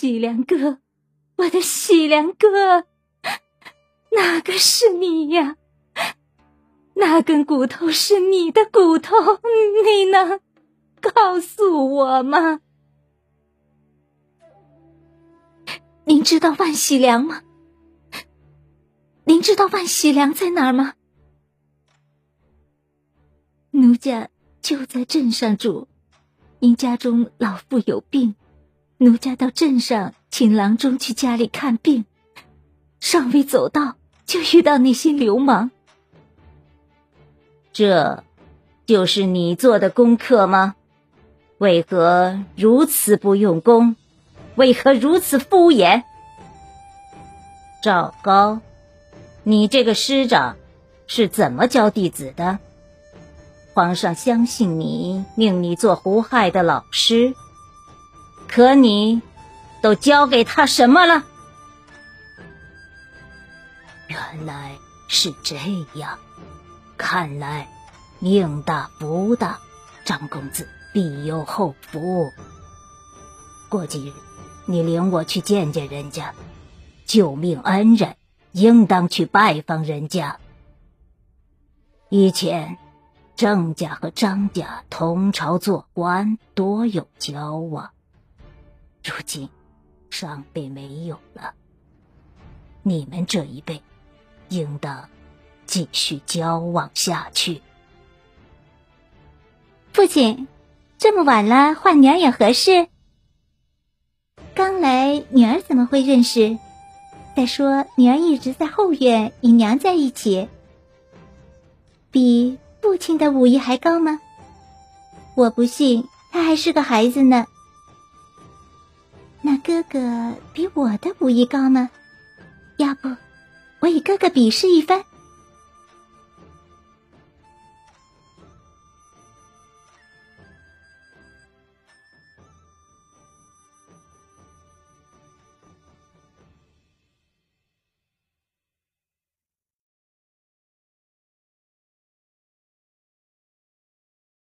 喜良哥，我的喜良哥，哪个是你呀？那根骨头是你的骨头，你能告诉我吗？您知道万喜良吗？您知道万喜良在哪儿吗？奴家就在镇上住，您家中老妇有病，奴家到镇上请郎中去家里看病，尚未走到，就遇到那些流氓。这，就是你做的功课吗？为何如此不用功？为何如此敷衍？赵高，你这个师长是怎么教弟子的？皇上相信你，命你做胡亥的老师，可你都教给他什么了？原来是这样，看来命大福大，张公子必有后福。过几日。你领我去见见人家，救命恩人，应当去拜访人家。以前郑家和张家同朝做官，多有交往，如今上辈没有了。你们这一辈，应当继续交往下去。父亲，这么晚了，唤娘有何事？刚来，女儿怎么会认识？再说，女儿一直在后院与娘在一起，比父亲的武艺还高吗？我不信，他还是个孩子呢。哥哥比我的武艺高吗？要不，我与哥哥比试一番。